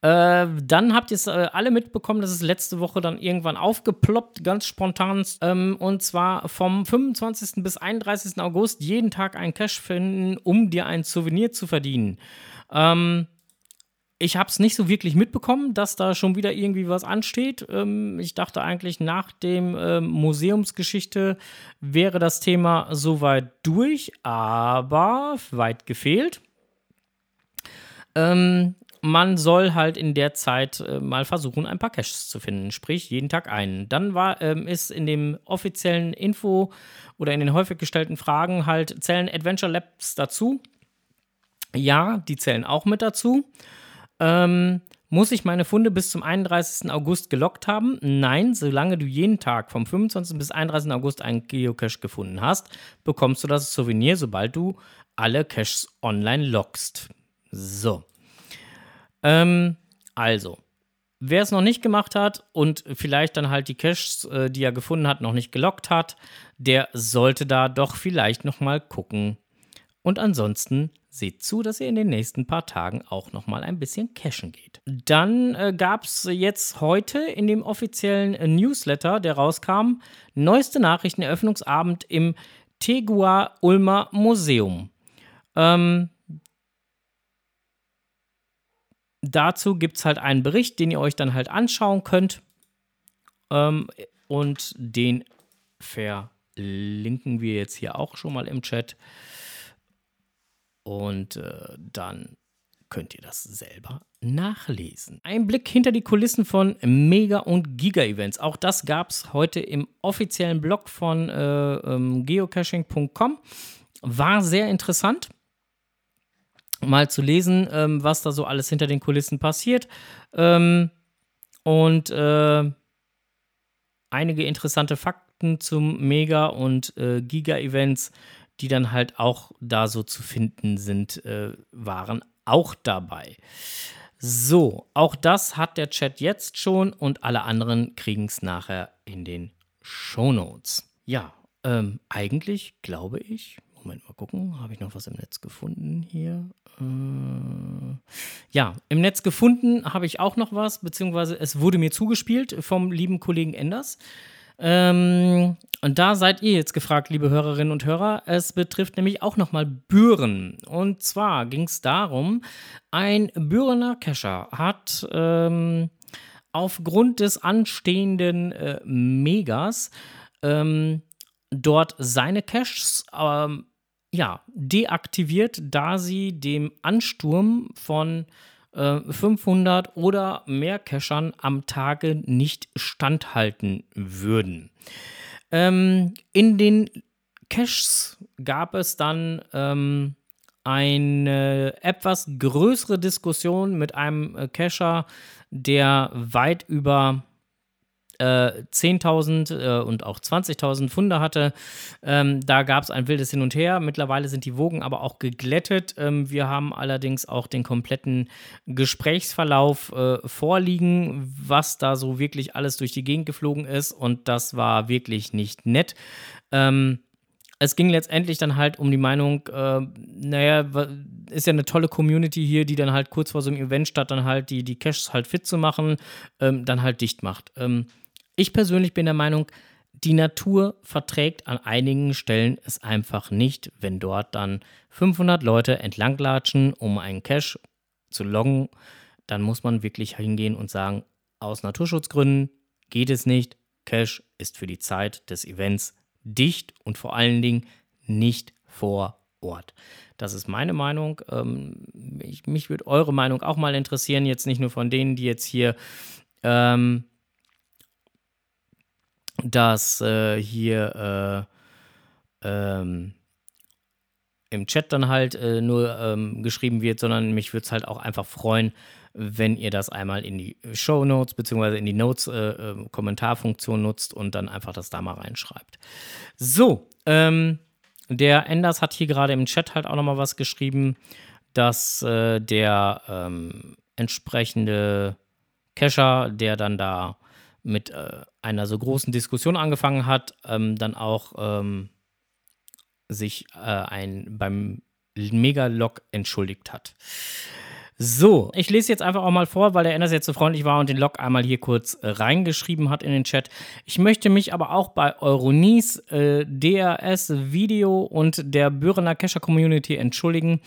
Äh, dann habt ihr es äh, alle mitbekommen, das ist letzte Woche dann irgendwann aufgeploppt, ganz spontan. Ähm, und zwar vom 25. bis 31. August jeden Tag ein Cash finden, um dir ein Souvenir zu verdienen. Ähm, ich habe es nicht so wirklich mitbekommen, dass da schon wieder irgendwie was ansteht. Ähm, ich dachte eigentlich, nach dem ähm, Museumsgeschichte wäre das Thema soweit durch, aber weit gefehlt. Ähm, man soll halt in der Zeit äh, mal versuchen, ein paar Caches zu finden, sprich jeden Tag einen. Dann war, ähm, ist in dem offiziellen Info oder in den häufig gestellten Fragen halt, zählen Adventure Labs dazu? Ja, die zählen auch mit dazu. Ähm, muss ich meine Funde bis zum 31. August gelockt haben? Nein, solange du jeden Tag vom 25. bis 31. August einen Geocache gefunden hast, bekommst du das Souvenir, sobald du alle Caches online lockst. So. Ähm, also, wer es noch nicht gemacht hat und vielleicht dann halt die Caches, äh, die er gefunden hat, noch nicht gelockt hat, der sollte da doch vielleicht noch mal gucken. Und ansonsten seht zu, dass ihr in den nächsten paar Tagen auch noch mal ein bisschen cashen geht. Dann äh, gab es jetzt heute in dem offiziellen äh, Newsletter, der rauskam, neueste Nachrichten Eröffnungsabend im Tegua Ulmer Museum. Ähm, dazu gibt es halt einen Bericht, den ihr euch dann halt anschauen könnt. Ähm, und den verlinken wir jetzt hier auch schon mal im Chat. Und äh, dann könnt ihr das selber nachlesen. Ein Blick hinter die Kulissen von Mega- und Giga-Events. Auch das gab es heute im offiziellen Blog von äh, ähm, geocaching.com. War sehr interessant mal zu lesen, ähm, was da so alles hinter den Kulissen passiert. Ähm, und äh, einige interessante Fakten zum Mega- und äh, Giga-Events, die dann halt auch da so zu finden sind, äh, waren auch dabei. So, auch das hat der Chat jetzt schon und alle anderen kriegen es nachher in den Show Notes. Ja, ähm, eigentlich glaube ich, Moment mal gucken, habe ich noch was im Netz gefunden hier? Äh, ja, im Netz gefunden habe ich auch noch was, beziehungsweise es wurde mir zugespielt vom lieben Kollegen Enders. Ähm, und da seid ihr jetzt gefragt, liebe Hörerinnen und Hörer. Es betrifft nämlich auch nochmal Büren. Und zwar ging es darum, ein Bürener Kescher hat ähm, aufgrund des anstehenden äh, Megas ähm, dort seine Caches ähm, ja, deaktiviert, da sie dem Ansturm von äh, 500 oder mehr Cachern am Tage nicht standhalten würden. Ähm, in den Caches gab es dann ähm, eine etwas größere Diskussion mit einem äh, Cacher, der weit über äh, 10.000 äh, und auch 20.000 Funde hatte. Ähm, da gab es ein wildes Hin und Her. Mittlerweile sind die Wogen aber auch geglättet. Ähm, wir haben allerdings auch den kompletten Gesprächsverlauf äh, vorliegen, was da so wirklich alles durch die Gegend geflogen ist. Und das war wirklich nicht nett. Ähm, es ging letztendlich dann halt um die Meinung, äh, naja, ist ja eine tolle Community hier, die dann halt kurz vor so einem Event statt dann halt die, die Caches halt fit zu machen, ähm, dann halt dicht macht. Ähm, ich persönlich bin der Meinung, die Natur verträgt an einigen Stellen es einfach nicht, wenn dort dann 500 Leute entlanglatschen, um einen Cache zu loggen. Dann muss man wirklich hingehen und sagen, aus Naturschutzgründen geht es nicht. Cache ist für die Zeit des Events dicht und vor allen Dingen nicht vor Ort. Das ist meine Meinung. Ähm, ich, mich würde eure Meinung auch mal interessieren, jetzt nicht nur von denen, die jetzt hier ähm, das äh, hier äh, ähm, im Chat dann halt äh, nur ähm, geschrieben wird, sondern mich würde es halt auch einfach freuen, wenn ihr das einmal in die Show Notes bzw. in die Notes äh, äh, Kommentarfunktion nutzt und dann einfach das da mal reinschreibt. So, ähm, der Enders hat hier gerade im Chat halt auch nochmal was geschrieben, dass äh, der ähm, entsprechende Cacher, der dann da mit äh, einer so großen Diskussion angefangen hat, ähm, dann auch ähm, sich äh, ein, beim Megalog entschuldigt hat. So, ich lese jetzt einfach auch mal vor, weil der Enders jetzt so freundlich war und den Log einmal hier kurz äh, reingeschrieben hat in den Chat. Ich möchte mich aber auch bei Euronies, äh, DRS, Video und der Bürener Cacher Community entschuldigen.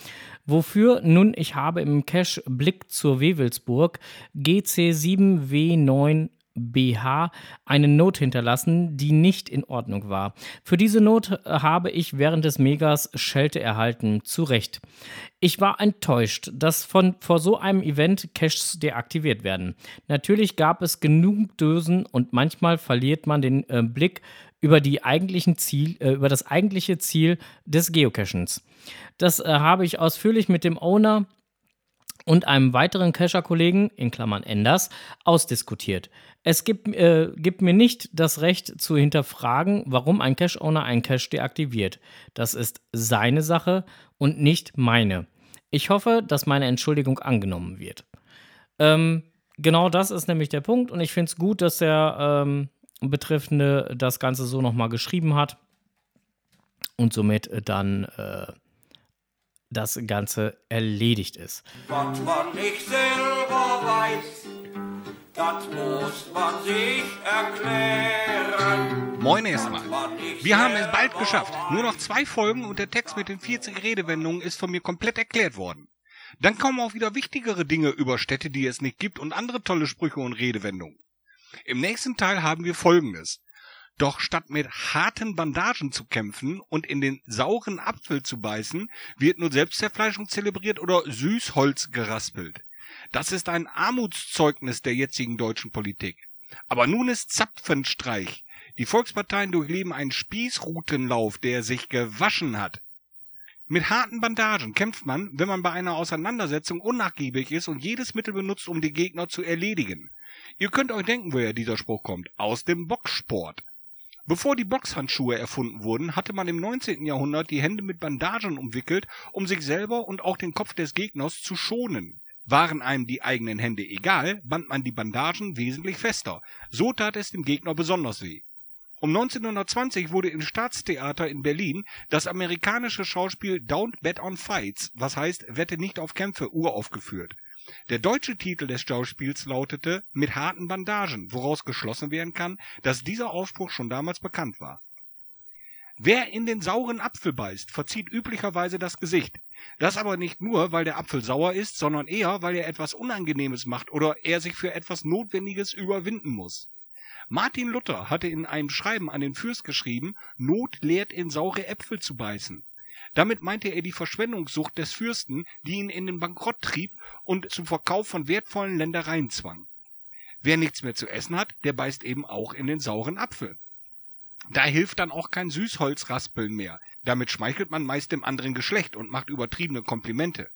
Wofür? Nun, ich habe im Cache Blick zur Wewelsburg GC7W9 BH eine Note hinterlassen, die nicht in Ordnung war. Für diese Note äh, habe ich während des Megas Schelte erhalten. Zu Recht. Ich war enttäuscht, dass von vor so einem Event Caches deaktiviert werden. Natürlich gab es genug Dösen und manchmal verliert man den äh, Blick über, die eigentlichen Ziel, äh, über das eigentliche Ziel des Geocachens. Das äh, habe ich ausführlich mit dem Owner und einem weiteren Cacher-Kollegen, in Klammern Enders, ausdiskutiert. Es gibt, äh, gibt, mir nicht das Recht zu hinterfragen, warum ein Cache-Owner einen Cache deaktiviert. Das ist seine Sache und nicht meine. Ich hoffe, dass meine Entschuldigung angenommen wird. Ähm, genau das ist nämlich der Punkt und ich finde es gut, dass der ähm, Betreffende das Ganze so nochmal geschrieben hat und somit dann äh, das Ganze erledigt ist. Was man nicht selber weiß, das muss man sich erklären. Moin erstmal. Wir haben es bald geschafft. Nur noch zwei Folgen und der Text mit den 40 Redewendungen ist von mir komplett erklärt worden. Dann kommen auch wieder wichtigere Dinge über Städte, die es nicht gibt und andere tolle Sprüche und Redewendungen. Im nächsten Teil haben wir folgendes. Doch statt mit harten Bandagen zu kämpfen und in den sauren Apfel zu beißen, wird nur Selbstzerfleischung zelebriert oder Süßholz geraspelt. Das ist ein Armutszeugnis der jetzigen deutschen Politik. Aber nun ist Zapfenstreich. Die Volksparteien durchleben einen Spießrutenlauf, der sich gewaschen hat. Mit harten Bandagen kämpft man, wenn man bei einer Auseinandersetzung unnachgiebig ist und jedes Mittel benutzt, um die Gegner zu erledigen. Ihr könnt euch denken, woher dieser Spruch kommt. Aus dem Boxsport. Bevor die Boxhandschuhe erfunden wurden, hatte man im 19. Jahrhundert die Hände mit Bandagen umwickelt, um sich selber und auch den Kopf des Gegners zu schonen. Waren einem die eigenen Hände egal, band man die Bandagen wesentlich fester. So tat es dem Gegner besonders weh. Um 1920 wurde im Staatstheater in Berlin das amerikanische Schauspiel Don't Bet on Fights, was heißt Wette nicht auf Kämpfe, uraufgeführt. Der deutsche Titel des Schauspiels lautete Mit harten Bandagen, woraus geschlossen werden kann, dass dieser Ausspruch schon damals bekannt war. Wer in den sauren Apfel beißt, verzieht üblicherweise das Gesicht. Das aber nicht nur, weil der Apfel sauer ist, sondern eher, weil er etwas Unangenehmes macht oder er sich für etwas Notwendiges überwinden muss. Martin Luther hatte in einem Schreiben an den Fürst geschrieben, Not lehrt in saure Äpfel zu beißen. Damit meinte er die Verschwendungssucht des Fürsten, die ihn in den Bankrott trieb und zum Verkauf von wertvollen Ländereien zwang. Wer nichts mehr zu essen hat, der beißt eben auch in den sauren Apfel. Da hilft dann auch kein Süßholzraspeln mehr. Damit schmeichelt man meist dem anderen Geschlecht und macht übertriebene Komplimente.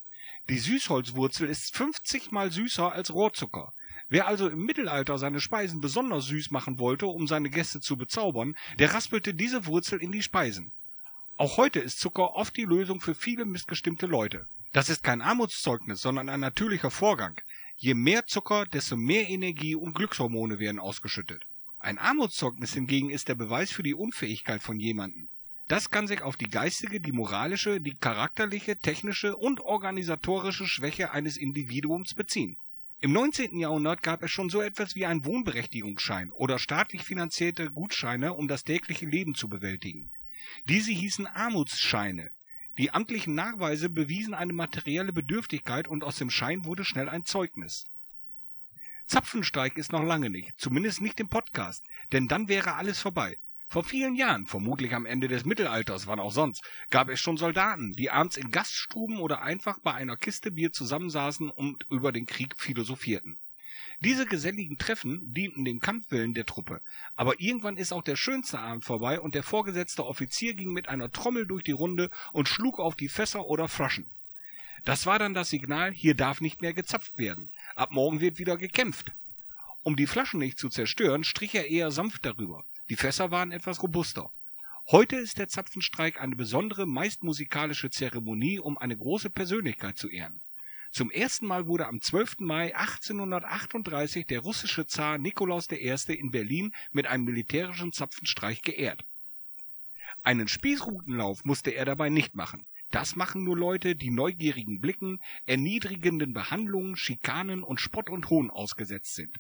Die Süßholzwurzel ist 50 mal süßer als Rohrzucker. Wer also im Mittelalter seine Speisen besonders süß machen wollte, um seine Gäste zu bezaubern, der raspelte diese Wurzel in die Speisen. Auch heute ist Zucker oft die Lösung für viele missgestimmte Leute. Das ist kein Armutszeugnis, sondern ein natürlicher Vorgang. Je mehr Zucker, desto mehr Energie und Glückshormone werden ausgeschüttet. Ein Armutszeugnis hingegen ist der Beweis für die Unfähigkeit von jemandem. Das kann sich auf die geistige, die moralische, die charakterliche, technische und organisatorische Schwäche eines Individuums beziehen. Im 19. Jahrhundert gab es schon so etwas wie einen Wohnberechtigungsschein oder staatlich finanzierte Gutscheine, um das tägliche Leben zu bewältigen. Diese hießen Armutsscheine. Die amtlichen Nachweise bewiesen eine materielle Bedürftigkeit und aus dem Schein wurde schnell ein Zeugnis. Zapfenstreich ist noch lange nicht, zumindest nicht im Podcast, denn dann wäre alles vorbei. Vor vielen Jahren, vermutlich am Ende des Mittelalters, wann auch sonst, gab es schon Soldaten, die abends in Gaststuben oder einfach bei einer Kiste Bier zusammensaßen und über den Krieg philosophierten. Diese geselligen Treffen dienten dem Kampfwillen der Truppe, aber irgendwann ist auch der schönste Abend vorbei und der vorgesetzte Offizier ging mit einer Trommel durch die Runde und schlug auf die Fässer oder Flaschen. Das war dann das Signal, hier darf nicht mehr gezapft werden. Ab morgen wird wieder gekämpft. Um die Flaschen nicht zu zerstören, strich er eher sanft darüber. Die Fässer waren etwas robuster. Heute ist der Zapfenstreik eine besondere, meist musikalische Zeremonie, um eine große Persönlichkeit zu ehren. Zum ersten Mal wurde am 12. Mai 1838 der russische Zar Nikolaus I. in Berlin mit einem militärischen Zapfenstreich geehrt. Einen Spießrutenlauf musste er dabei nicht machen. Das machen nur Leute, die neugierigen Blicken, erniedrigenden Behandlungen, Schikanen und Spott und Hohn ausgesetzt sind.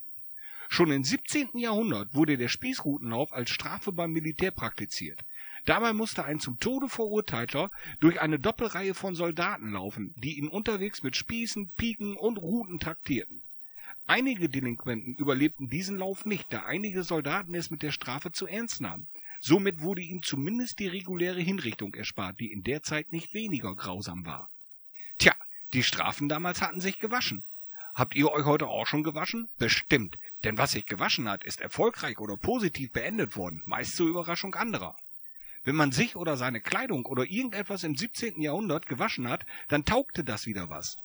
Schon im 17. Jahrhundert wurde der Spießrutenlauf als Strafe beim Militär praktiziert. Dabei musste ein zum Tode Verurteilter durch eine Doppelreihe von Soldaten laufen, die ihn unterwegs mit Spießen, Piken und Ruten taktierten. Einige Delinquenten überlebten diesen Lauf nicht, da einige Soldaten es mit der Strafe zu ernst nahmen. Somit wurde ihm zumindest die reguläre Hinrichtung erspart, die in der Zeit nicht weniger grausam war. Tja, die Strafen damals hatten sich gewaschen. Habt ihr euch heute auch schon gewaschen? Bestimmt. Denn was sich gewaschen hat, ist erfolgreich oder positiv beendet worden, meist zur Überraschung anderer. Wenn man sich oder seine Kleidung oder irgendetwas im 17. Jahrhundert gewaschen hat, dann taugte das wieder was.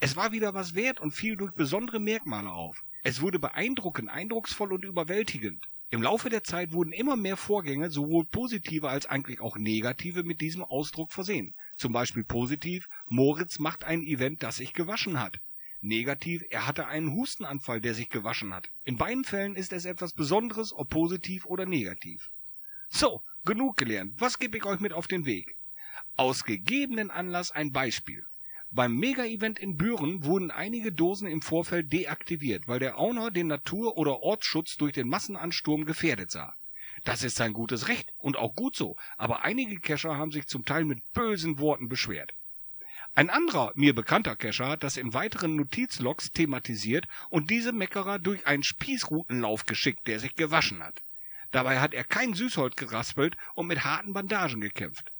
Es war wieder was wert und fiel durch besondere Merkmale auf. Es wurde beeindruckend, eindrucksvoll und überwältigend. Im Laufe der Zeit wurden immer mehr Vorgänge, sowohl positive als eigentlich auch negative, mit diesem Ausdruck versehen. Zum Beispiel positiv, Moritz macht ein Event, das sich gewaschen hat. Negativ, er hatte einen Hustenanfall, der sich gewaschen hat. In beiden Fällen ist es etwas Besonderes, ob positiv oder negativ. So, genug gelernt. Was gebe ich euch mit auf den Weg? Aus gegebenen Anlass ein Beispiel. Beim Mega-Event in Büren wurden einige Dosen im Vorfeld deaktiviert, weil der Owner den Natur- oder Ortsschutz durch den Massenansturm gefährdet sah. Das ist sein gutes Recht und auch gut so, aber einige Cacher haben sich zum Teil mit bösen Worten beschwert. Ein anderer, mir bekannter Cacher hat das in weiteren Notizlogs thematisiert und diese Meckerer durch einen Spießrutenlauf geschickt, der sich gewaschen hat. Dabei hat er kein Süßholz geraspelt und mit harten Bandagen gekämpft.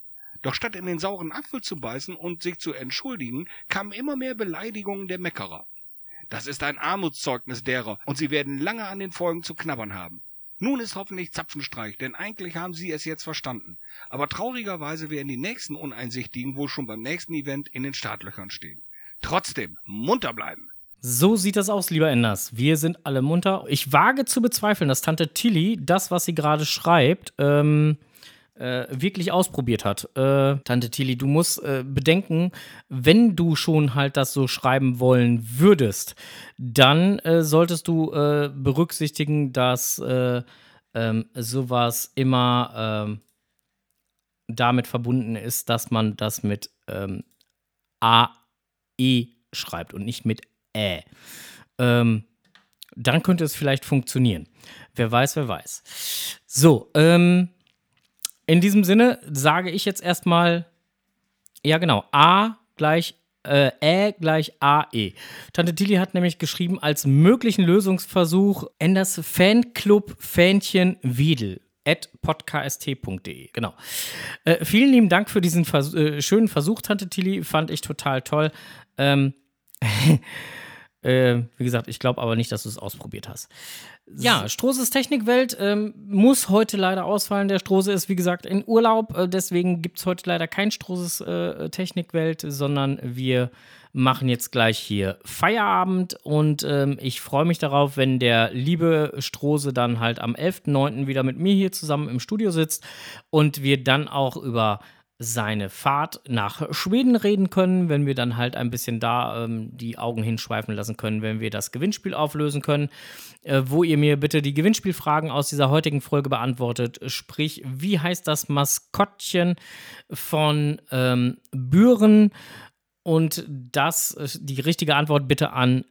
Doch statt in den sauren Apfel zu beißen und sich zu entschuldigen, kamen immer mehr Beleidigungen der Meckerer. Das ist ein Armutszeugnis derer, und sie werden lange an den Folgen zu knabbern haben. Nun ist hoffentlich Zapfenstreich, denn eigentlich haben sie es jetzt verstanden. Aber traurigerweise werden die nächsten Uneinsichtigen wohl schon beim nächsten Event in den Startlöchern stehen. Trotzdem, munter bleiben. So sieht das aus, lieber Enders. Wir sind alle munter. Ich wage zu bezweifeln, dass Tante Tilly das, was sie gerade schreibt, ähm, äh, wirklich ausprobiert hat. Äh, Tante Tilly, du musst äh, bedenken, wenn du schon halt das so schreiben wollen würdest, dann äh, solltest du äh, berücksichtigen, dass äh, ähm, sowas immer ähm, damit verbunden ist, dass man das mit ähm, A-E schreibt und nicht mit Ä. Ähm, dann könnte es vielleicht funktionieren. Wer weiß, wer weiß. So, ähm, in diesem Sinne sage ich jetzt erstmal, ja genau, A gleich äh, Ä gleich AE. Tante Tilly hat nämlich geschrieben, als möglichen Lösungsversuch Enders Fanclub Fähnchen Wiedel at podcast.de. Genau. Äh, vielen lieben Dank für diesen Vers äh, schönen Versuch, Tante Tilly. Fand ich total toll. Ähm, (laughs) Äh, wie gesagt, ich glaube aber nicht, dass du es ausprobiert hast. Ja, Strohses Technikwelt ähm, muss heute leider ausfallen. Der Strose ist, wie gesagt, in Urlaub. Äh, deswegen gibt es heute leider kein Strohses äh, Technikwelt, sondern wir machen jetzt gleich hier Feierabend. Und ähm, ich freue mich darauf, wenn der liebe Strose dann halt am 11.09. wieder mit mir hier zusammen im Studio sitzt und wir dann auch über seine Fahrt nach Schweden reden können, wenn wir dann halt ein bisschen da ähm, die Augen hinschweifen lassen können, wenn wir das Gewinnspiel auflösen können, äh, wo ihr mir bitte die Gewinnspielfragen aus dieser heutigen Folge beantwortet. Sprich, wie heißt das Maskottchen von ähm, Büren? Und das, äh, die richtige Antwort bitte an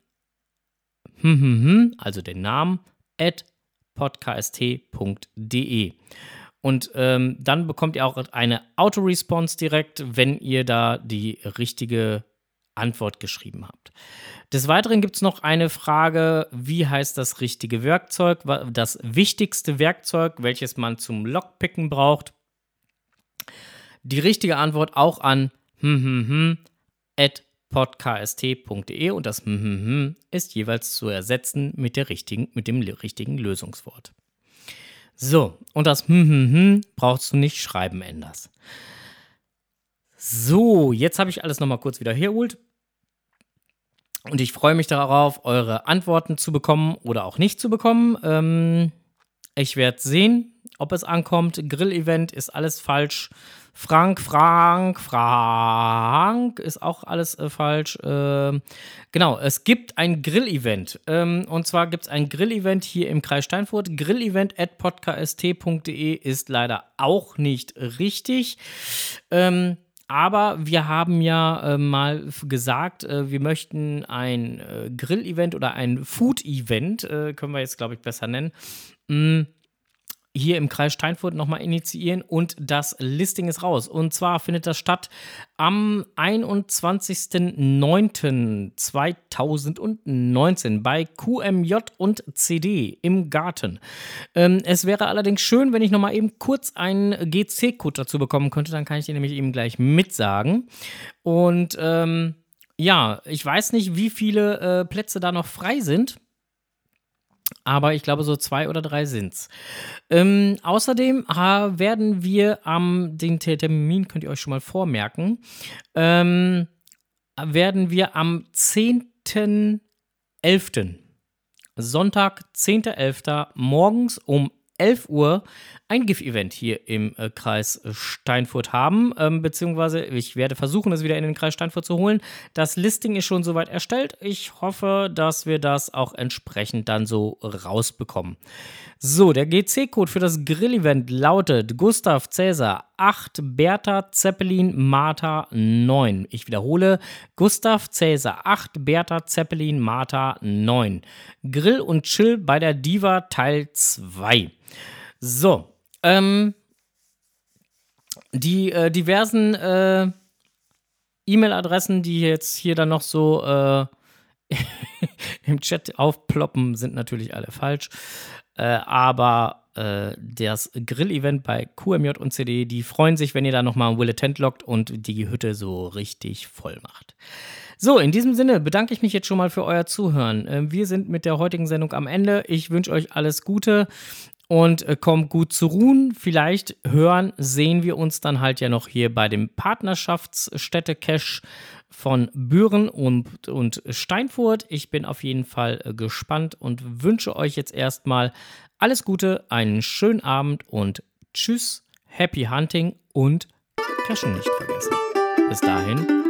hm, hm, hm, also den Namen, at podkst.de. Und ähm, dann bekommt ihr auch eine Auto-Response direkt, wenn ihr da die richtige Antwort geschrieben habt. Des Weiteren gibt es noch eine Frage, wie heißt das richtige Werkzeug, das wichtigste Werkzeug, welches man zum Lockpicken braucht. Die richtige Antwort auch an hm, hm, hm, podkst.de und das ist jeweils zu ersetzen mit, der richtigen, mit dem richtigen Lösungswort. So, und das hm, hm, hm brauchst du nicht schreiben, Enders. So, jetzt habe ich alles nochmal kurz wieder herholt. Und ich freue mich darauf, eure Antworten zu bekommen oder auch nicht zu bekommen. Ähm, ich werde sehen, ob es ankommt. Grill-Event ist alles falsch. Frank, Frank, Frank ist auch alles äh, falsch. Äh, genau, es gibt ein Grill-Event. Ähm, und zwar gibt es ein Grill-Event hier im Kreis Steinfurt. Grill-Event at podcast.de ist leider auch nicht richtig. Ähm, aber wir haben ja äh, mal gesagt, äh, wir möchten ein äh, Grill-Event oder ein Food-Event, äh, können wir jetzt, glaube ich, besser nennen, mh, mm, hier im Kreis Steinfurt nochmal initiieren und das Listing ist raus. Und zwar findet das statt am 21.09.2019 bei QMJ und CD im Garten. Ähm, es wäre allerdings schön, wenn ich nochmal eben kurz einen GC-Code dazu bekommen könnte, dann kann ich dir nämlich eben gleich mitsagen. Und ähm, ja, ich weiß nicht, wie viele äh, Plätze da noch frei sind. Aber ich glaube, so zwei oder drei sind's. Ähm, außerdem werden wir am, den Termin könnt ihr euch schon mal vormerken, ähm, werden wir am 10.11. Sonntag, 10.11. morgens um 11 Uhr ein GIF-Event hier im äh, Kreis Steinfurt haben, ähm, beziehungsweise ich werde versuchen, es wieder in den Kreis Steinfurt zu holen. Das Listing ist schon soweit erstellt. Ich hoffe, dass wir das auch entsprechend dann so rausbekommen. So, der GC-Code für das Grill-Event lautet Gustav Cäsar 8 Bertha Zeppelin Martha 9. Ich wiederhole, Gustav Cäsar 8 Bertha Zeppelin Martha 9. Grill und Chill bei der Diva Teil 2. So, ähm, die äh, diversen äh, E-Mail-Adressen, die jetzt hier dann noch so äh, (laughs) im Chat aufploppen, sind natürlich alle falsch. Äh, aber äh, das Grill-Event bei QMJ und CD, die freuen sich, wenn ihr da nochmal Will Tent lockt und die Hütte so richtig voll macht. So, in diesem Sinne bedanke ich mich jetzt schon mal für euer Zuhören. Äh, wir sind mit der heutigen Sendung am Ende. Ich wünsche euch alles Gute und äh, kommt gut zu ruhen. Vielleicht hören, sehen wir uns dann halt ja noch hier bei dem Partnerschaftsstätte-Cache von Büren und, und Steinfurt. Ich bin auf jeden Fall äh, gespannt und wünsche euch jetzt erstmal alles Gute, einen schönen Abend und tschüss, happy hunting und Cachen nicht vergessen. Bis dahin,